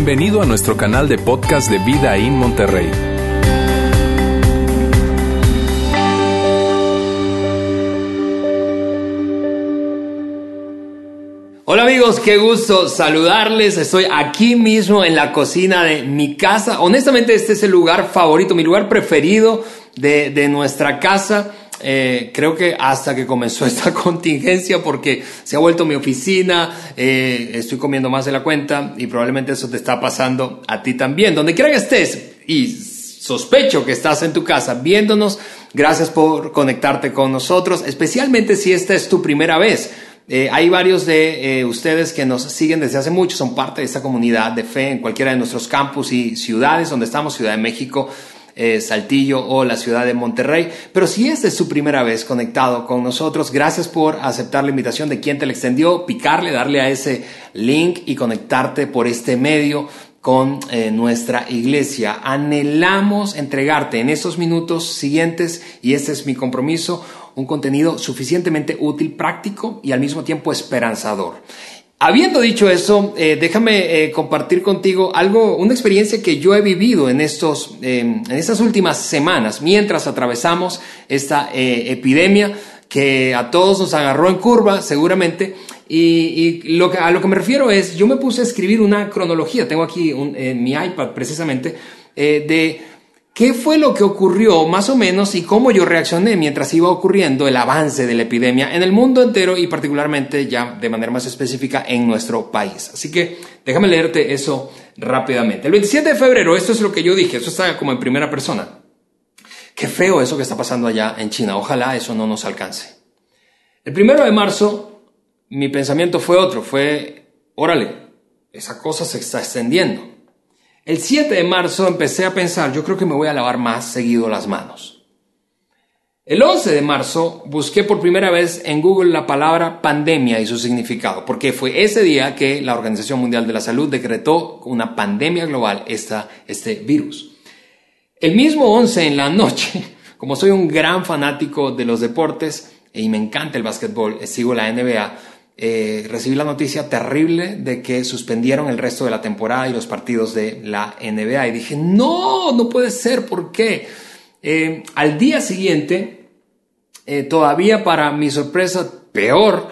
Bienvenido a nuestro canal de podcast de Vida en Monterrey. Hola amigos, qué gusto saludarles. Estoy aquí mismo en la cocina de mi casa. Honestamente este es el lugar favorito, mi lugar preferido de, nuestra casa. Eh, creo que hasta que comenzó esta contingencia porque se ha vuelto mi oficina, eh, estoy comiendo más de la cuenta y probablemente eso te está pasando a ti también. Donde quiera que estés y sospecho que estás en tu casa viéndonos, gracias por conectarte con nosotros, especialmente si esta es tu primera vez. Eh, hay varios de eh, ustedes que nos siguen desde hace mucho, son parte de esta comunidad de fe en cualquiera de nuestros campus y ciudades donde estamos, Ciudad de México, eh, Saltillo o la ciudad de Monterrey. Pero si esta es su primera vez conectado con nosotros, gracias por aceptar la invitación de quien te la extendió, picarle, darle a ese link y conectarte por este medio con nuestra iglesia. Anhelamos entregarte en estos minutos siguientes, y este es mi compromiso, un contenido suficientemente útil, práctico y al mismo tiempo esperanzador. Habiendo dicho eso, eh, déjame eh, compartir contigo algo, una experiencia que yo he vivido en estos, em, en estas últimas semanas, mientras atravesamos esta eh, epidemia que a todos nos agarró en curva, seguramente. Y, lo que, a lo que me refiero es, yo me puse a escribir una cronología, tengo aquí en mi iPad precisamente, de ¿Qué fue lo que ocurrió más o menos y cómo yo reaccioné mientras iba ocurriendo el avance de la epidemia en el mundo entero y particularmente ya de manera más específica en nuestro país? Así que déjame leerte eso rápidamente. El 27 de febrero, esto es lo que yo dije, esto está como en primera persona. Qué feo eso que está pasando allá en China, ojalá eso no nos alcance. El primero de marzo, mi pensamiento fue otro, fue, órale, esa cosa se está extendiendo. El 7 de marzo empecé a pensar, yo creo que me voy a lavar más seguido las manos. El 11 de marzo busqué por primera vez en Google la palabra pandemia y su significado, porque fue ese día que la Organización Mundial de la Salud decretó una pandemia global esta, este virus. El mismo 11 en la noche, como soy un gran fanático de los deportes y me encanta el básquetbol, sigo la NBA, eh, recibí la noticia terrible de que suspendieron el resto de la temporada y los partidos de la NBA. Y dije, no, no puede ser, ¿por qué? Eh, al día siguiente, eh, todavía para mi sorpresa, peor,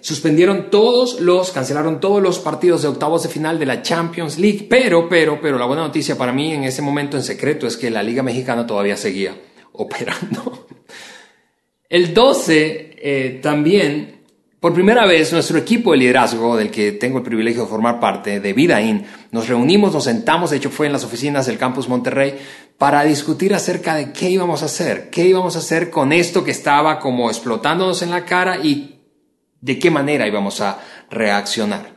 suspendieron todos los, cancelaron todos los partidos de octavos de final de la Champions League. Pero, pero, pero la buena noticia para mí en ese momento en secreto es que la Liga Mexicana todavía seguía operando. El 12 también por primera vez, nuestro equipo de liderazgo, del que tengo el privilegio de formar parte, de Vidaín, nos reunimos, nos sentamos, de hecho fue en las oficinas del campus Monterrey, para discutir acerca de qué íbamos a hacer, qué íbamos a hacer con esto que estaba como explotándonos en la cara y de qué manera íbamos a reaccionar.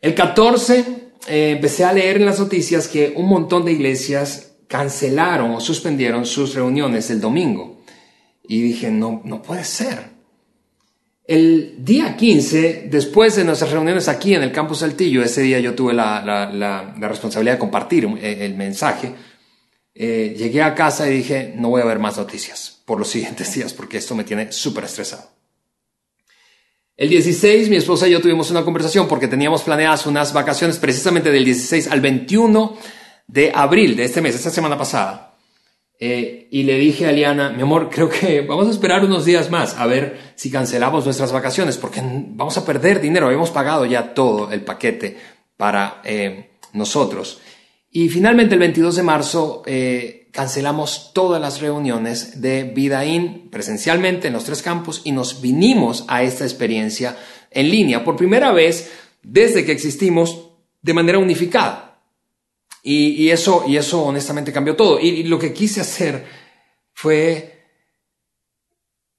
El 14 eh, empecé a leer en las noticias que un montón de iglesias cancelaron o suspendieron sus reuniones el domingo. Y dije, no, no puede ser. El día 15, después de nuestras reuniones aquí en el campus Saltillo, ese día yo tuve la, responsabilidad de compartir eh, el mensaje, eh, llegué a casa y dije, no voy a ver más noticias por los siguientes días porque esto me tiene súper estresado. El 16, mi esposa y yo tuvimos una conversación porque teníamos planeadas unas vacaciones precisamente del 16 al 21 de abril de este mes, esta semana pasada. Eh, y le dije a Liana, mi amor, creo que vamos a esperar unos días más a ver si cancelamos nuestras vacaciones, porque vamos a perder dinero. Habíamos pagado ya todo el paquete para eh, nosotros. Y finalmente el 22 de marzo eh, cancelamos todas las reuniones de Vidaín presencialmente en los tres campos y nos vinimos a esta experiencia en línea por primera vez desde que existimos de manera unificada. Y, eso, y eso honestamente cambió todo. Y, lo que quise hacer fue,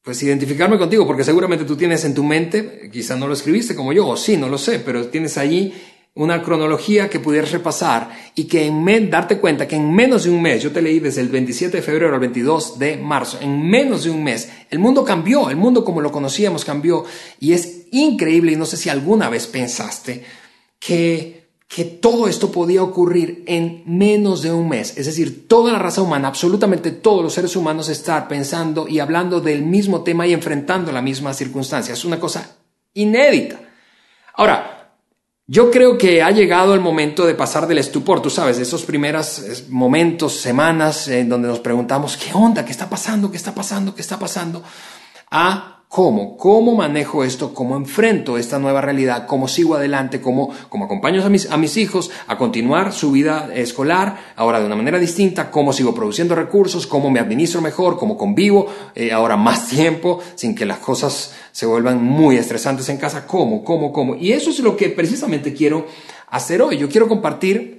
pues, identificarme contigo, porque seguramente tú tienes en tu mente, quizá no lo escribiste como yo, o sí, no lo sé, pero tienes allí una cronología que pudieras repasar y que en darte cuenta que en menos de un mes, yo te leí desde el 27 de febrero al 22 de marzo, en menos de un mes, el mundo cambió, el mundo como lo conocíamos cambió y es increíble y no sé si alguna vez pensaste que que todo esto podía ocurrir en menos de un mes. Es decir, toda la raza humana, absolutamente todos los seres humanos estar pensando y hablando del mismo tema y enfrentando la misma circunstancia. Es una cosa inédita. Ahora, Yo creo que ha llegado el momento de pasar del estupor, tú sabes, de esos primeros momentos, semanas en donde nos preguntamos, ¿qué onda? ¿Qué está pasando? ¿Qué está pasando? ¿Qué está pasando? A ¿Cómo? ¿Cómo manejo esto? ¿Cómo enfrento esta nueva realidad? ¿Cómo sigo adelante? ¿Cómo, cómo acompaño a mis, a mis hijos a continuar su vida escolar ahora de una manera distinta? ¿Cómo sigo produciendo recursos? ¿Cómo me administro mejor? ¿Cómo convivo eh, ahora más tiempo sin que las cosas se vuelvan muy estresantes en casa? ¿Cómo? ¿Cómo? ¿Cómo? Y eso es lo que precisamente quiero hacer hoy. Yo quiero compartir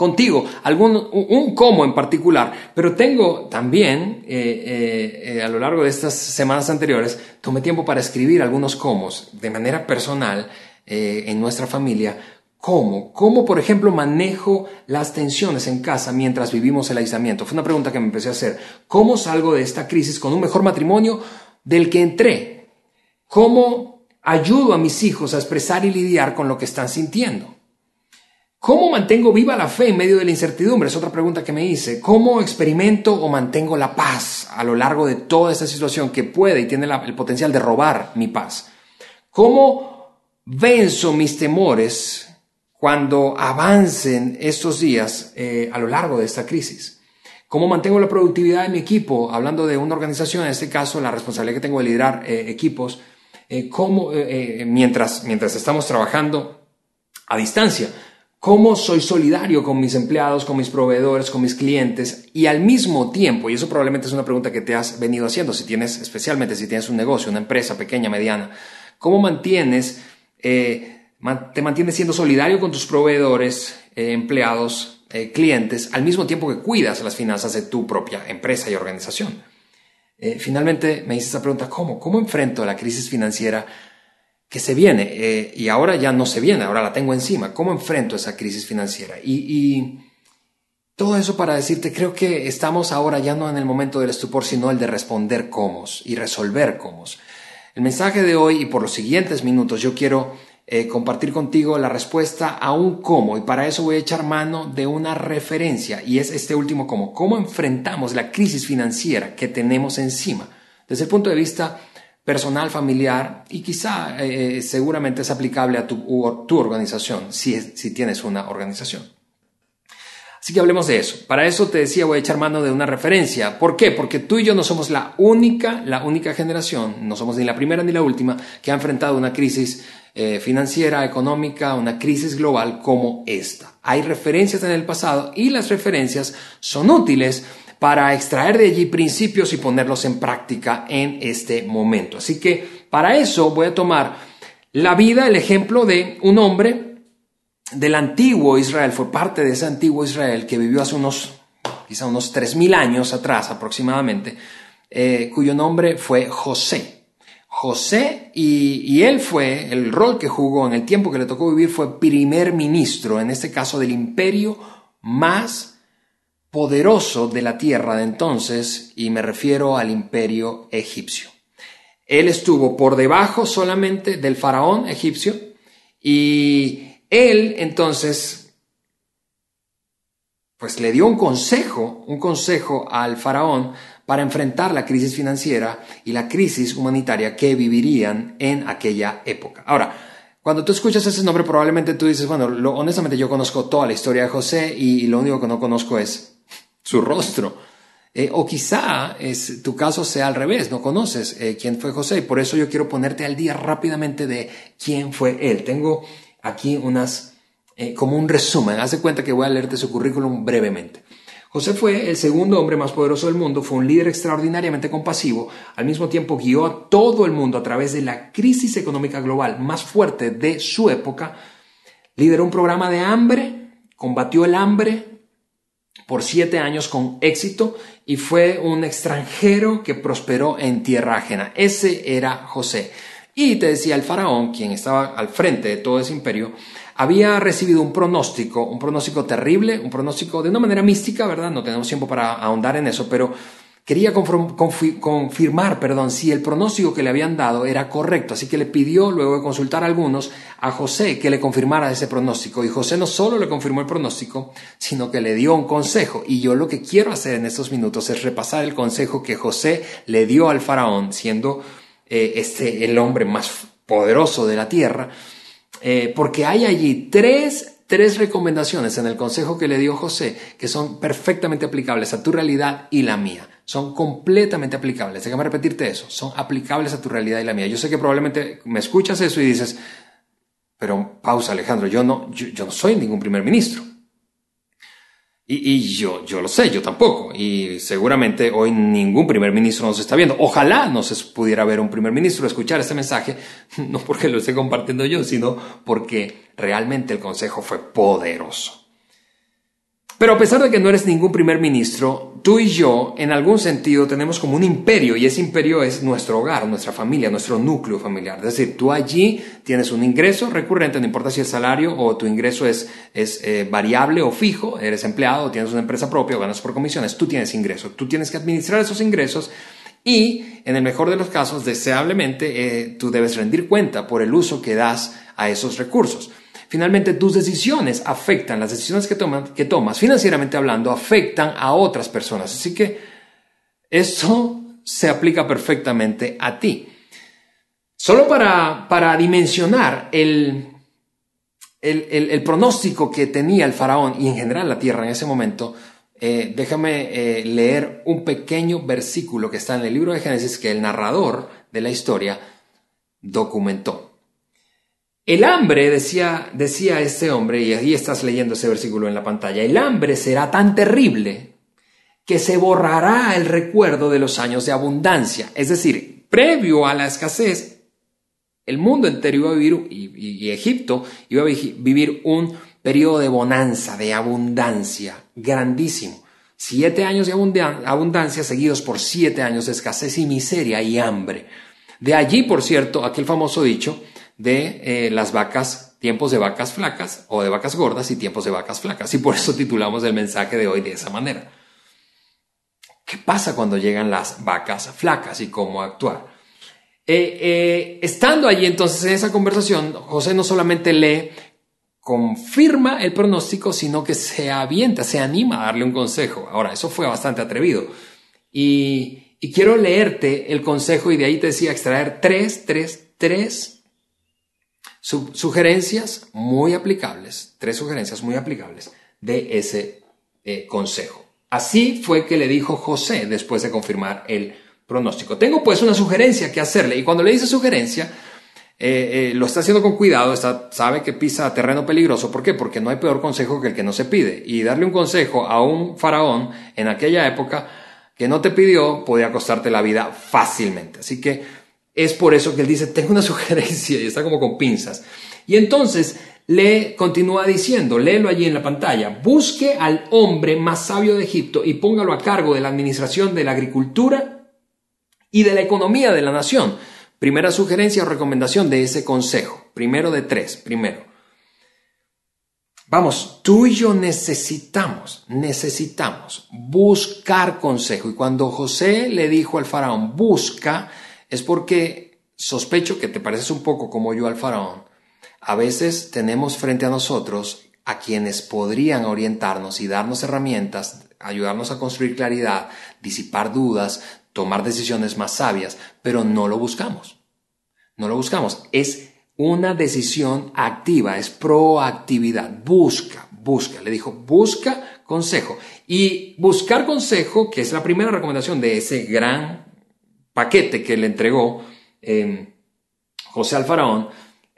contigo, algún, un, cómo en particular, pero tengo también, eh, eh, eh, a lo largo de estas semanas anteriores, tomé tiempo para escribir algunos cómo de manera personal en nuestra familia. ¿Cómo? ¿Cómo, por ejemplo, manejo las tensiones en casa mientras vivimos el aislamiento? Fue una pregunta que me empecé a hacer. ¿Cómo salgo de esta crisis con un mejor matrimonio del que entré? ¿Cómo ayudo a mis hijos a expresar y lidiar con lo que están sintiendo? ¿Cómo mantengo viva la fe en medio de la incertidumbre? Es otra pregunta que me hice. ¿Cómo experimento o mantengo la paz a lo largo de toda esta situación que puede y tiene el potencial de robar mi paz? ¿Cómo venzo mis temores cuando avancen estos días eh, a lo largo de esta crisis? ¿Cómo mantengo la productividad de mi equipo? Hablando de una organización, en este caso la responsabilidad que tengo de liderar eh, equipos, eh, ¿cómo, mientras, mientras estamos trabajando a distancia? Cómo soy solidario con mis empleados, con mis proveedores, con mis clientes y al mismo tiempo, y eso probablemente es una pregunta que te has venido haciendo, si tienes, especialmente si tienes un negocio, una empresa pequeña, mediana, ¿cómo mantienes, eh, te mantienes siendo solidario con tus proveedores, eh, empleados, eh, clientes, al mismo tiempo que cuidas las finanzas de tu propia empresa y organización? finalmente me hice esta pregunta, ¿cómo? ¿Cómo enfrento la crisis financiera que se viene eh, y ahora ya no se viene, ahora la tengo encima. ¿Cómo enfrento esa crisis financiera? Y, todo eso para decirte, creo que estamos ahora ya no en el momento del estupor, sino el de responder cómo y resolver cómo. El mensaje de hoy y por los siguientes minutos yo quiero eh, compartir contigo la respuesta a un cómo y para eso voy a echar mano de una referencia y es este último cómo. ¿Cómo enfrentamos la crisis financiera que tenemos encima? Desde el punto de vista personal, familiar y quizá eh, seguramente es aplicable a tu, tu organización, si, si tienes una organización. Así que hablemos de eso. Para eso te decía, voy a echar mano de una referencia. ¿Por qué? Porque tú y yo no somos la única, la única generación, no somos ni la primera ni la última, que ha enfrentado una crisis eh, financiera, económica, una crisis global como esta. Hay referencias en el pasado y las referencias son útiles para extraer de allí principios y ponerlos en práctica en este momento. Así que para eso voy a tomar la vida, el ejemplo de un hombre del antiguo Israel, fue parte de ese antiguo Israel que vivió hace unos, quizá unos 3.000 años atrás aproximadamente, eh, cuyo nombre fue José. José y, y, él fue, el rol que jugó en el tiempo que le tocó vivir fue primer ministro, en este caso del imperio más poderoso de la tierra de entonces, y me refiero al imperio egipcio. Él estuvo por debajo solamente del faraón egipcio y él entonces pues le dio un consejo, un consejo al faraón para enfrentar la crisis financiera y la crisis humanitaria que vivirían en aquella época. Ahora, cuando tú escuchas ese nombre probablemente tú dices, bueno, honestamente yo conozco toda la historia de José y lo único que no conozco es su rostro. Eh, o quizá es, tu caso sea al revés, no conoces eh, quién fue José y por eso yo quiero ponerte al día rápidamente de quién fue él. Tengo aquí unas, eh, como un resumen, haz de cuenta que voy a leerte su currículum brevemente. José fue el segundo hombre más poderoso del mundo, fue un líder extraordinariamente compasivo, al mismo tiempo guió a todo el mundo a través de la crisis económica global más fuerte de su época, lideró un programa de hambre, combatió el hambre, por siete años con éxito y fue un extranjero que prosperó en tierra ajena. Ese era José. Y te decía, el faraón, quien estaba al frente de todo ese imperio, había recibido un pronóstico, un pronóstico terrible, un pronóstico de una manera mística, ¿verdad? No tenemos tiempo para ahondar en eso, pero quería confirmar, perdón, si el pronóstico que le habían dado era correcto, así que le pidió, luego de consultar a algunos, a José que le confirmara ese pronóstico. Y José no solo le confirmó el pronóstico, sino que le dio un consejo. Y yo lo que quiero hacer en estos minutos es repasar el consejo que José le dio al faraón, siendo eh, este el hombre más poderoso de la tierra. eh, porque hay allí tres, tres recomendaciones en el consejo que le dio José que son perfectamente aplicables a tu realidad y la mía. Son completamente aplicables. Déjame repetirte eso. Son aplicables a tu realidad y la mía. Yo sé que probablemente me escuchas eso y dices, pero pausa Alejandro, yo no, yo no soy ningún primer ministro. Y, yo, yo lo sé, yo tampoco. Y seguramente hoy ningún primer ministro nos está viendo. Ojalá no se pudiera ver un primer ministro escuchar este mensaje, no porque lo esté compartiendo yo, sino porque realmente el consejo fue poderoso. Pero a pesar de que no eres ningún primer ministro, tú y yo en algún sentido tenemos como un imperio y ese imperio es nuestro hogar, nuestra familia, nuestro núcleo familiar. Es decir, tú allí tienes un ingreso recurrente, no importa si el salario o tu ingreso es, es eh, variable o fijo, eres empleado, tienes una empresa propia ganas por comisiones, tú tienes ingresos, tú tienes que administrar esos ingresos y en el mejor de los casos, deseablemente, eh, tú debes rendir cuenta por el uso que das a esos recursos. Finalmente, tus decisiones afectan, las decisiones que, tomas, financieramente hablando, afectan a otras personas. Así que eso se aplica perfectamente a ti. Solo para, para dimensionar el, el, pronóstico que tenía el faraón y en general la tierra en ese momento, eh, déjame eh, leer un pequeño versículo que está en el libro de Génesis que el narrador de la historia documentó. El hambre, decía, decía este hombre, y ahí estás leyendo ese versículo en la pantalla, el hambre será tan terrible que se borrará el recuerdo de los años de abundancia. Es decir, previo a la escasez, el mundo entero iba a vivir, y, Egipto iba a vivir un periodo de bonanza, de abundancia, grandísimo. Siete años de abundancia seguidos por siete años de escasez y miseria y hambre. De allí, por cierto, aquel famoso dicho, de eh, las vacas, tiempos de vacas flacas o de vacas gordas y tiempos de vacas flacas. Y por eso titulamos el mensaje de hoy de esa manera. ¿Qué pasa cuando llegan las vacas flacas y cómo actuar? Eh, eh, estando allí entonces en esa conversación, José no solamente le confirma el pronóstico, sino que se avienta, se anima a darle un consejo. Ahora, eso fue bastante atrevido. Y, y quiero leerte el consejo y de ahí te decía extraer tres, tres, tres sugerencias muy aplicables, tres sugerencias muy aplicables de ese eh, consejo. Así fue que le dijo José después de confirmar el pronóstico. Tengo pues una sugerencia que hacerle y cuando le dice sugerencia, eh, eh, lo está haciendo con cuidado, está, sabe que pisa terreno peligroso. ¿Por qué? Porque no hay peor consejo que el que no se pide. Y darle un consejo a un faraón en aquella época que no te pidió podía costarte la vida fácilmente. Así que es por eso que él dice, tengo una sugerencia y está como con pinzas. Y entonces le continúa diciendo, léelo allí en la pantalla, busque al hombre más sabio de Egipto y póngalo a cargo de la administración de la agricultura y de la economía de la nación. Primera sugerencia o recomendación de ese consejo. Primero de tres, primero. Vamos, tú y yo necesitamos, necesitamos buscar consejo. Y cuando José le dijo al faraón, busca, es porque sospecho que te pareces un poco como yo al faraón. A veces tenemos frente a nosotros a quienes podrían orientarnos y darnos herramientas, ayudarnos a construir claridad, disipar dudas, tomar decisiones más sabias, pero no lo buscamos. No lo buscamos. Es una decisión activa, es proactividad. Busca, busca. Le dijo, busca consejo. Y buscar consejo, que es la primera recomendación de ese gran paquete que le entregó eh, José al faraón,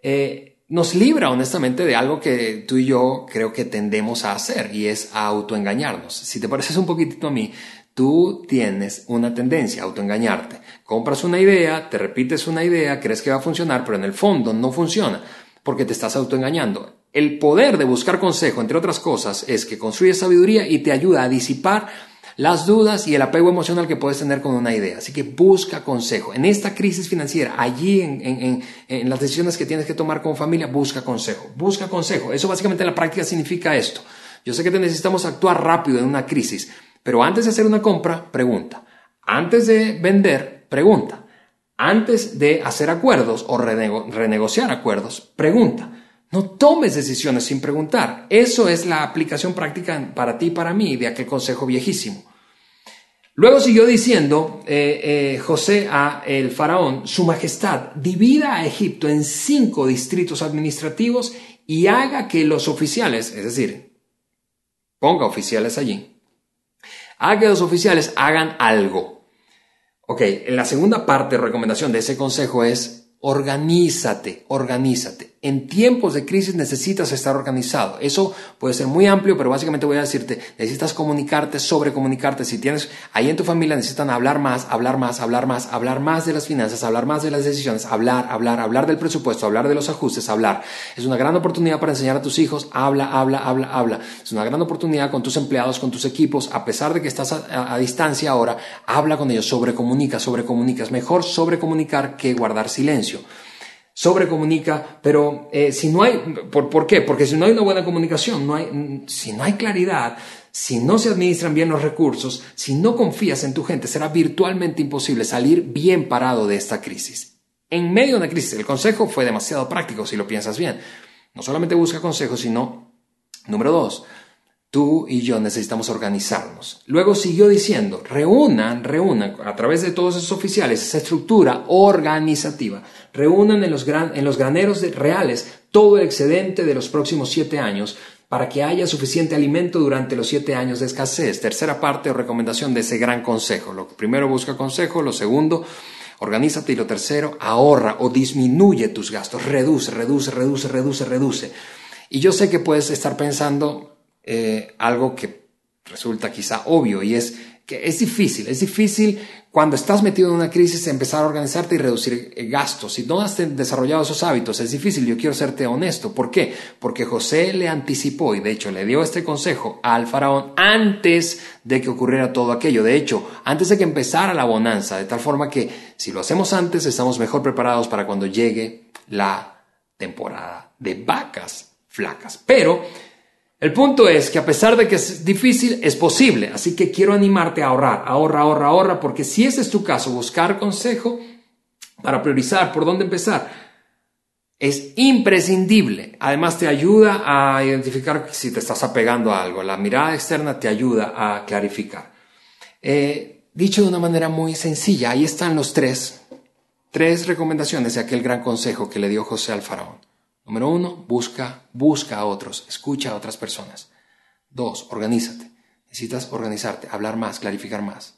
eh, nos libra honestamente de algo que tú y yo creo que tendemos a hacer y es a autoengañarnos. Si te pareces un poquitito a mí, tú tienes una tendencia a autoengañarte. Compras una idea, te repites una idea, crees que va a funcionar, pero en el fondo no funciona porque te estás autoengañando. El poder de buscar consejo, entre otras cosas, es que construye sabiduría y te ayuda a disipar las dudas y el apego emocional que puedes tener con una idea. Así que busca consejo. En esta crisis financiera, allí en, las decisiones que tienes que tomar con familia, busca consejo. Busca consejo. Eso básicamente en la práctica significa esto. Yo sé que necesitamos actuar rápido en una crisis, pero antes de hacer una compra, pregunta. Antes de vender, pregunta. Antes de hacer acuerdos o renegociar acuerdos, pregunta. No tomes decisiones sin preguntar. Eso es la aplicación práctica para ti y para mí de aquel consejo viejísimo. Luego siguió diciendo eh, eh, José a el faraón, Su Majestad, divida a Egipto en cinco distritos administrativos y haga que los oficiales, es decir, ponga oficiales allí, haga que los oficiales hagan algo. Ok, la segunda parte de recomendación de ese consejo es Organízate, organízate. En tiempos de crisis necesitas estar organizado. Eso puede ser muy amplio, pero básicamente voy a decirte, necesitas comunicarte, sobrecomunicarte. Si tienes ahí en tu familia necesitan hablar más, hablar más, hablar más, hablar más de las finanzas, hablar más de las decisiones, hablar, hablar, hablar del presupuesto, hablar de los ajustes, hablar. Es una gran oportunidad para enseñar a tus hijos, habla, habla, habla, habla. Es una gran oportunidad con tus empleados, con tus equipos, a pesar de que estás a, distancia ahora, habla con ellos, sobrecomunica, sobrecomunica. Es mejor sobrecomunicar que guardar silencio sobrecomunica, pero eh, si no hay, ¿por, ¿por, qué? Porque si no hay una buena comunicación, no hay, si no hay claridad, si no se administran bien los recursos, si no confías en tu gente, será virtualmente imposible salir bien parado de esta crisis. En medio de una crisis, el consejo fue demasiado práctico si lo piensas bien. No solamente busca consejos, sino, número dos, Tú y yo necesitamos organizarnos. Luego siguió diciendo, reúnan, reúnan a través de todos esos oficiales esa estructura organizativa. Reúnan en los, en los graneros reales todo el excedente de los próximos siete años para que haya suficiente alimento durante los siete años de escasez. Tercera parte o recomendación de ese gran consejo. Lo primero busca consejo, lo segundo organízate y lo tercero ahorra o disminuye tus gastos. Reduce, reduce, reduce, reduce, reduce. Y yo sé que puedes estar pensando, eh, algo que resulta quizá obvio y es que es difícil, es difícil cuando estás metido en una crisis empezar a organizarte y reducir eh, gastos. Si no has desarrollado esos hábitos, es difícil. Yo quiero serte honesto. ¿Por qué? Porque José le anticipó y de hecho le dio este consejo al faraón antes de que ocurriera todo aquello. De hecho, antes de que empezara la bonanza, de tal forma que si lo hacemos antes, estamos mejor preparados para cuando llegue la temporada de vacas flacas. Pero el punto es que a pesar de que es difícil, es posible. Así que quiero animarte a ahorrar, ahorra, ahorra, ahorra, porque si ese es tu caso, buscar consejo para priorizar por dónde empezar es imprescindible. Además te ayuda a identificar si te estás apegando a algo. La mirada externa te ayuda a clarificar. Eh, dicho de una manera muy sencilla, ahí están los tres, tres recomendaciones de aquel gran consejo que le dio José al faraón. Número uno, busca, busca a otros, escucha a otras personas. Dos, organízate. Necesitas organizarte, hablar más, clarificar más.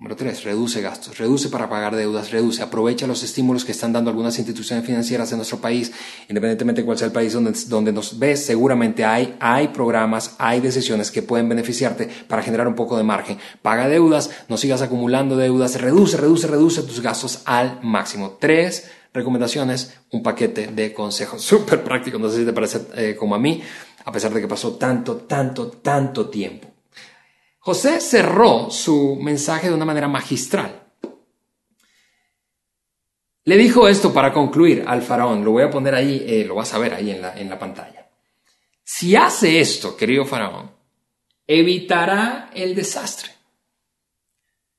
Número tres, reduce gastos, reduce para pagar deudas, reduce, aprovecha los estímulos que están dando algunas instituciones financieras en nuestro país, independientemente de cuál sea el país donde, donde nos ves, seguramente hay, hay programas, hay decisiones que pueden beneficiarte para generar un poco de margen. Paga deudas, no sigas acumulando deudas, reduce, reduce, reduce tus gastos al máximo. Tres, recomendaciones, un paquete de consejos súper práctico, no sé si te parece eh, como a mí, a pesar de que pasó tanto, tanto, tanto tiempo. José cerró su mensaje de una manera magistral. Le dijo esto para concluir al faraón, lo voy a poner ahí, eh, lo vas a ver ahí en la, en la pantalla. Si hace esto, querido faraón, evitará el desastre.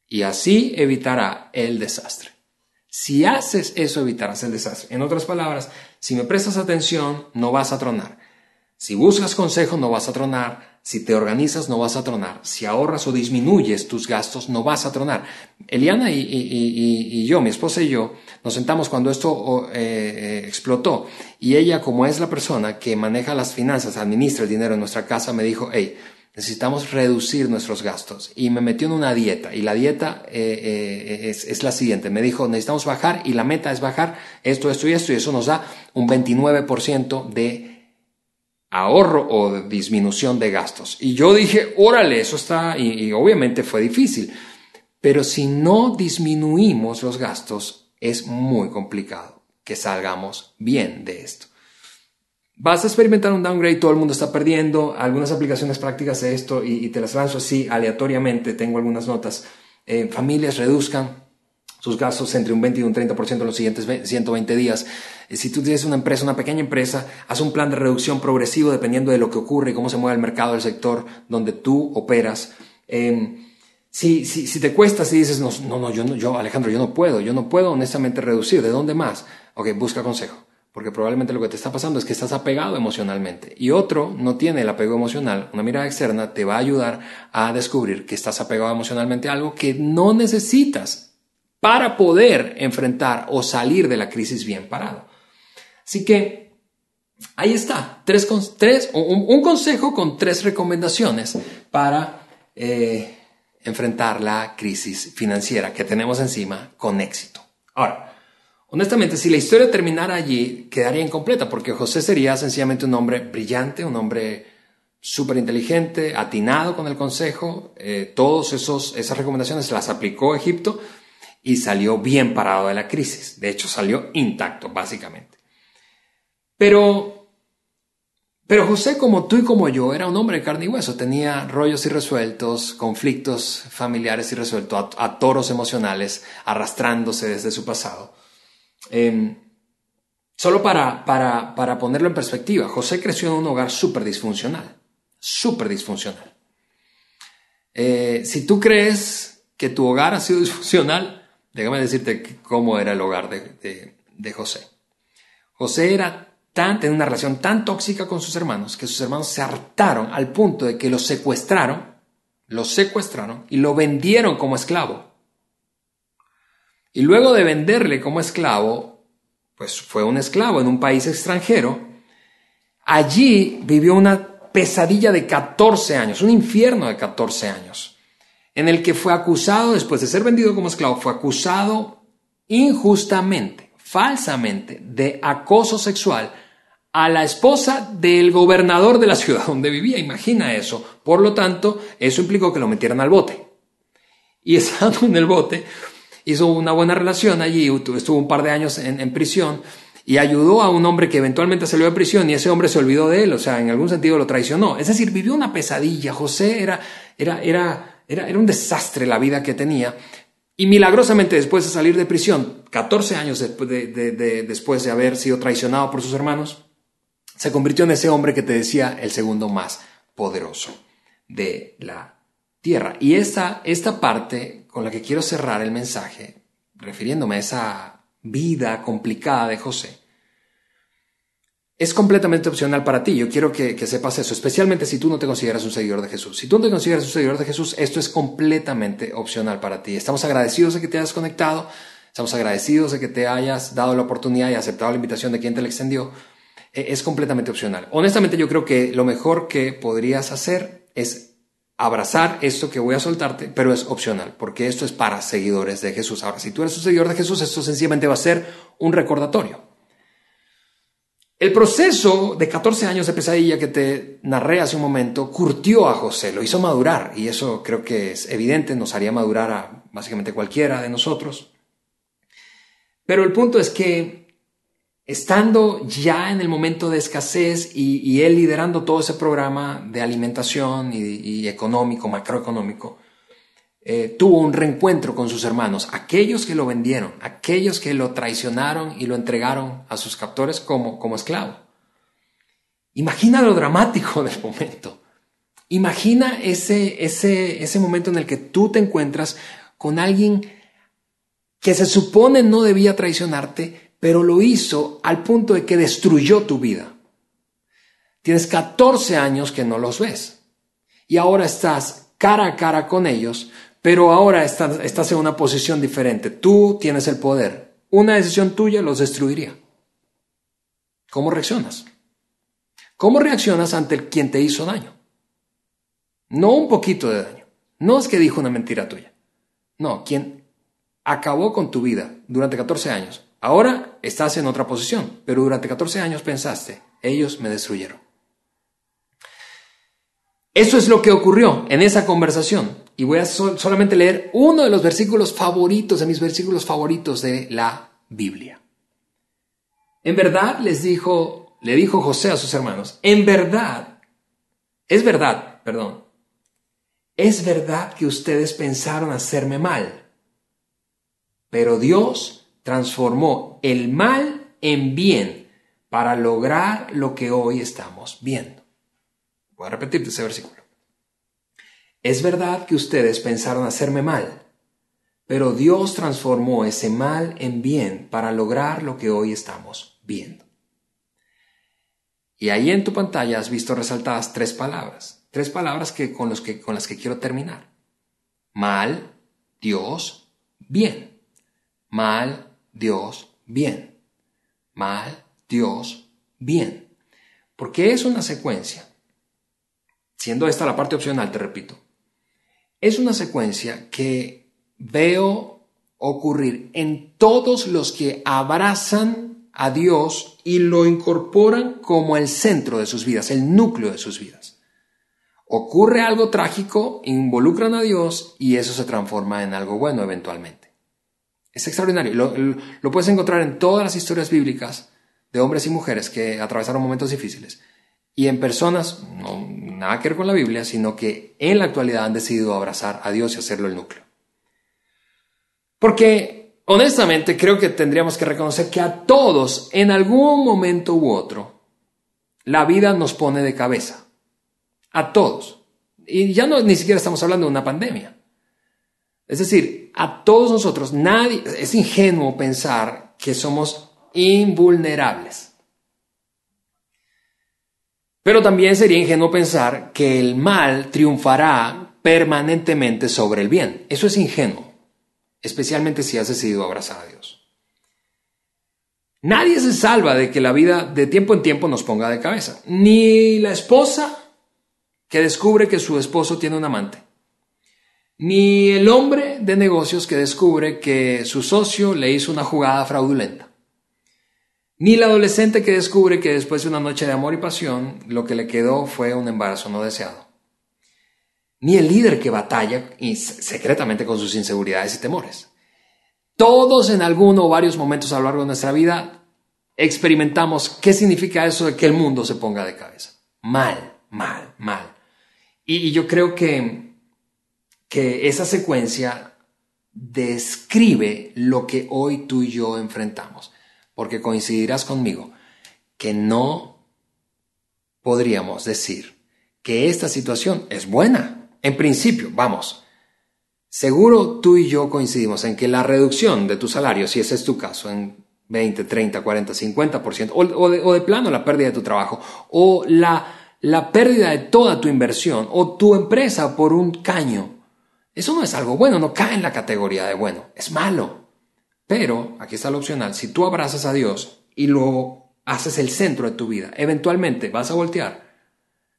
Y así evitará el desastre. Si haces eso, evitarás el desastre. En otras palabras, si me prestas atención, no vas a tronar. Si buscas consejo, no vas a tronar. Si te organizas, no vas a tronar. Si ahorras o disminuyes tus gastos, no vas a tronar. Eliana y, yo, mi esposa y yo, nos sentamos cuando esto eh, eh, explotó. Y ella, como es la persona que maneja las finanzas, administra el dinero en nuestra casa, me dijo, hey, necesitamos reducir nuestros gastos. Y me metió en una dieta. Y la dieta eh, eh, es, la siguiente. Me dijo, necesitamos bajar y la meta es bajar esto, esto y esto. Y eso nos da un 29% de ahorro o disminución de gastos. Y yo dije, órale, eso está, y obviamente fue difícil. Pero si no disminuimos los gastos, es muy complicado que salgamos bien de esto. Vas a experimentar un downgrade, todo el mundo está perdiendo, algunas aplicaciones prácticas de esto y, te las lanzo así aleatoriamente, tengo algunas notas. Eh, familias reduzcan sus gastos entre un 20 y un 30% en los siguientes 120 días. Eh, si tú tienes una empresa, una pequeña empresa, haz un plan de reducción progresivo dependiendo de lo que ocurre y cómo se mueve el mercado del sector donde tú operas. Em, si, si, si, te cuesta, si dices, no, no, no, yo, no, yo, Alejandro, yo no puedo, yo no puedo honestamente reducir, ¿de dónde más? Ok, busca consejo porque probablemente lo que te está pasando es que estás apegado emocionalmente y otro no tiene el apego emocional, una mirada externa te va a ayudar a descubrir que estás apegado emocionalmente a algo que no necesitas para poder enfrentar o salir de la crisis bien parado. Así que ahí está, tres, tres, un, consejo con tres recomendaciones para eh, enfrentar la crisis financiera que tenemos encima con éxito. Ahora, Honestamente, si la historia terminara allí, quedaría incompleta, porque José sería sencillamente un hombre brillante, un hombre súper inteligente, atinado con el consejo, eh, todas esas recomendaciones las aplicó a Egipto y salió bien parado de la crisis. De hecho, salió intacto, básicamente. Pero, pero José, como tú y como yo, era un hombre de carne y hueso, tenía rollos irresueltos, conflictos familiares irresueltos, a toros emocionales arrastrándose desde su pasado. Em, solo para, para, ponerlo en perspectiva, José creció en un hogar súper disfuncional, súper disfuncional. Eh, si tú crees que tu hogar ha sido disfuncional, déjame decirte cómo era el hogar de, de, José. José era tan, tenía una relación tan tóxica con sus hermanos que sus hermanos se hartaron al punto de que lo secuestraron, lo secuestraron y lo vendieron como esclavo. Y luego de venderle como esclavo, pues fue un esclavo en un país extranjero, allí vivió una pesadilla de 14 años, un infierno de 14 años, en el que fue acusado, después de ser vendido como esclavo, fue acusado injustamente, falsamente, de acoso sexual a la esposa del gobernador de la ciudad donde vivía. Imagina eso. Por lo tanto, eso implicó que lo metieran al bote. Y estando en el bote, hizo una buena relación allí, estuvo un par de años en, prisión y ayudó a un hombre que eventualmente salió de prisión y ese hombre se olvidó de él, o sea, en algún sentido lo traicionó. Es decir, vivió una pesadilla. José era, era, era, era, era un desastre la vida que tenía. Y milagrosamente después de salir de prisión, 14 años después de, después de haber sido traicionado por sus hermanos, se convirtió en ese hombre que te decía el segundo más poderoso de la tierra. Y esta, esta parte con la que quiero cerrar el mensaje, refiriéndome a esa vida complicada de José, es completamente opcional para ti. Yo quiero que, sepas eso, especialmente si tú no te consideras un seguidor de Jesús. Si tú no te consideras un seguidor de Jesús, esto es completamente opcional para ti. Estamos agradecidos de que te hayas conectado, estamos agradecidos de que te hayas dado la oportunidad y aceptado la invitación de quien te la extendió. E, es completamente opcional. Honestamente, yo creo que lo mejor que podrías hacer es abrazar esto que voy a soltarte, pero es opcional, porque esto es para seguidores de Jesús. Ahora, si tú eres un seguidor de Jesús, esto sencillamente va a ser un recordatorio. El proceso de 14 años de pesadilla que te narré hace un momento curtió a José, lo hizo madurar, y eso creo que es evidente, nos haría madurar a básicamente cualquiera de nosotros. Pero el punto es que estando ya en el momento de escasez y, él liderando todo ese programa de alimentación y, económico, macroeconómico, eh, tuvo un reencuentro con sus hermanos, aquellos que lo vendieron, aquellos que lo traicionaron y lo entregaron a sus captores como, como esclavo. Imagina lo dramático del momento. Imagina ese, ese, ese momento en el que tú te encuentras con alguien que se supone no debía traicionarte, pero lo hizo al punto de que destruyó tu vida. Tienes 14 años que no los ves y ahora estás cara a cara con ellos, pero ahora estás, en una posición diferente. Tú tienes el poder. Una decisión tuya los destruiría. ¿Cómo reaccionas? ¿Cómo reaccionas ante quien te hizo daño? No un poquito de daño. No es que dijo una mentira tuya. No, quien acabó con tu vida durante 14 años Ahora estás en otra posición, pero durante 14 años pensaste, ellos me destruyeron. Eso es lo que ocurrió en esa conversación. Y voy a solamente leer uno de los versículos favoritos, de mis versículos favoritos de la Biblia. En verdad les dijo, le dijo José a sus hermanos, en verdad, es verdad, perdón, es verdad que ustedes pensaron hacerme mal, pero Dios transformó el mal en bien para lograr lo que hoy estamos viendo. Voy a repetirte ese versículo. Es verdad que ustedes pensaron hacerme mal, pero Dios transformó ese mal en bien para lograr lo que hoy estamos viendo. Y ahí en tu pantalla has visto resaltadas tres palabras. Tres palabras que, con, los que, con las que quiero terminar. Mal, Dios, bien. Mal, Dios, bien. Mal, Dios, bien. Porque es una secuencia. Siendo esta la parte opcional, te repito. Es una secuencia que veo ocurrir en todos los que abrazan a Dios y lo incorporan como el centro de sus vidas, el núcleo de sus vidas. Ocurre algo trágico, involucran a Dios y eso se transforma en algo bueno eventualmente. Es extraordinario. Lo, puedes encontrar en todas las historias bíblicas de hombres y mujeres que atravesaron momentos difíciles y en personas, no nada que ver con la Biblia, sino que en la actualidad han decidido abrazar a Dios y hacerlo el núcleo. Porque honestamente creo que tendríamos que reconocer que a todos, en algún momento u otro, la vida nos pone de cabeza. A todos. Y ya no ni siquiera estamos hablando de una pandemia. Es decir, a todos nosotros, nadie, es ingenuo pensar que somos invulnerables. Pero también sería ingenuo pensar que el mal triunfará permanentemente sobre el bien. Eso es ingenuo, especialmente si has decidido abrazar a Dios. Nadie se salva de que la vida de tiempo en tiempo nos ponga de cabeza. Ni la esposa que descubre que su esposo tiene un amante. Ni el hombre de negocios que descubre que su socio le hizo una jugada fraudulenta. Ni la adolescente que descubre que después de una noche de amor y pasión lo que le quedó fue un embarazo no deseado. Ni el líder que batalla secretamente con sus inseguridades y temores. Todos en alguno o varios momentos a lo largo de nuestra vida experimentamos qué significa eso de que el mundo se ponga de cabeza. Mal, mal, mal. Y, yo creo que, que esa secuencia describe lo que hoy tú y yo enfrentamos, porque coincidirás conmigo que no podríamos decir que esta situación es buena. En principio, vamos, seguro tú y yo coincidimos en que la reducción de tu salario, si ese es tu caso, en 20, 30, 40, 50%, o, o, de, o de plano la pérdida de tu trabajo, o la la pérdida de toda tu inversión o tu empresa por un caño. Eso no es algo bueno, no cae en la categoría de bueno, es malo. Pero, aquí está lo opcional, si tú abrazas a Dios y lo haces el centro de tu vida, eventualmente vas a voltear.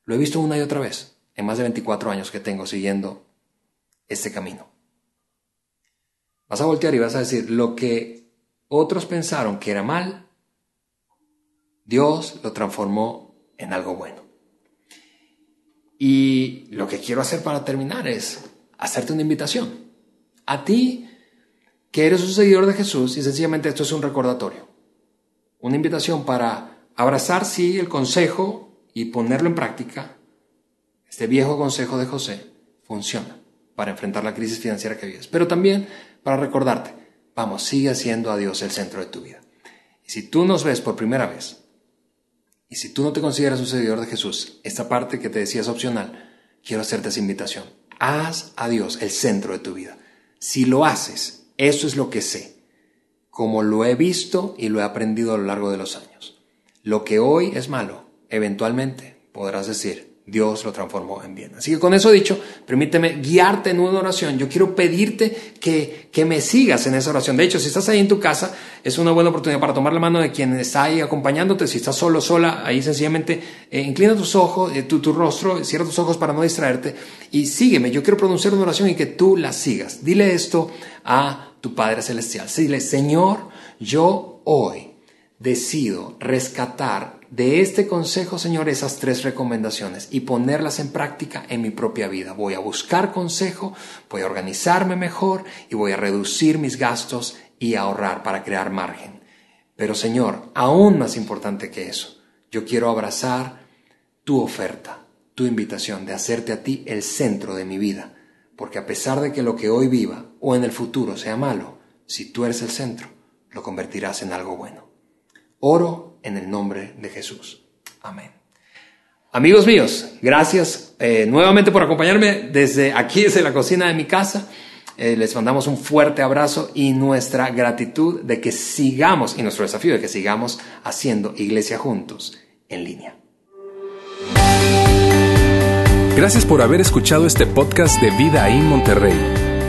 Lo he visto una y otra vez en más de 24 años que tengo siguiendo este camino. Vas a voltear y vas a decir, lo que otros pensaron que era mal, Dios lo transformó en algo bueno. Y lo que quiero hacer para terminar es hacerte una invitación. A ti, que eres un seguidor de Jesús, y sencillamente esto es un recordatorio. Una invitación para abrazar, sí, el consejo y ponerlo en práctica. Este viejo consejo de José funciona para enfrentar la crisis financiera que vives. Pero también para recordarte, vamos, sigue siendo a Dios el centro de tu vida. Y si tú nos ves por primera vez, y si tú no te consideras un seguidor de Jesús, esta parte que te decía es opcional, quiero hacerte esa invitación. Haz a Dios el centro de tu vida. Si lo haces, eso es lo que sé, como lo he visto y lo he aprendido a lo largo de los años. Lo que hoy es malo, eventualmente podrás decir, Dios lo transformó en bien. Así que con eso dicho, permíteme guiarte en una oración. Yo quiero pedirte que, que me sigas en esa oración. De hecho, si estás ahí en tu casa, es una buena oportunidad para tomar la mano de quien está ahí acompañándote. Si estás solo, sola, ahí sencillamente eh, inclina tus ojos, eh, tu, tu rostro, cierra tus ojos para no distraerte y sígueme. Yo quiero pronunciar una oración y que tú la sigas. Dile esto a tu Padre Celestial. Dile, Señor, yo hoy decido rescatar de este consejo, Señor, esas tres recomendaciones y ponerlas en práctica en mi propia vida. Voy a buscar consejo, voy a organizarme mejor y voy a reducir mis gastos y ahorrar para crear margen. Pero, Señor, aún más importante que eso, yo quiero abrazar tu oferta, tu invitación de hacerte a ti el centro de mi vida. Porque a pesar de que lo que hoy viva o en el futuro sea malo, si tú eres el centro, lo convertirás en algo bueno. Oro en el nombre de Jesús. Amén. Amigos míos, gracias eh, nuevamente por acompañarme desde aquí, desde la cocina de mi casa. Eh, les mandamos un fuerte abrazo y nuestra gratitud de que sigamos, y nuestro desafío de que sigamos haciendo iglesia juntos en línea. Gracias por haber escuchado este podcast de Vida en Monterrey.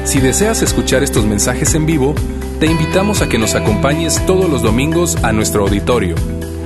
Si deseas escuchar estos mensajes en vivo, te invitamos a que nos acompañes todos los domingos a nuestro auditorio.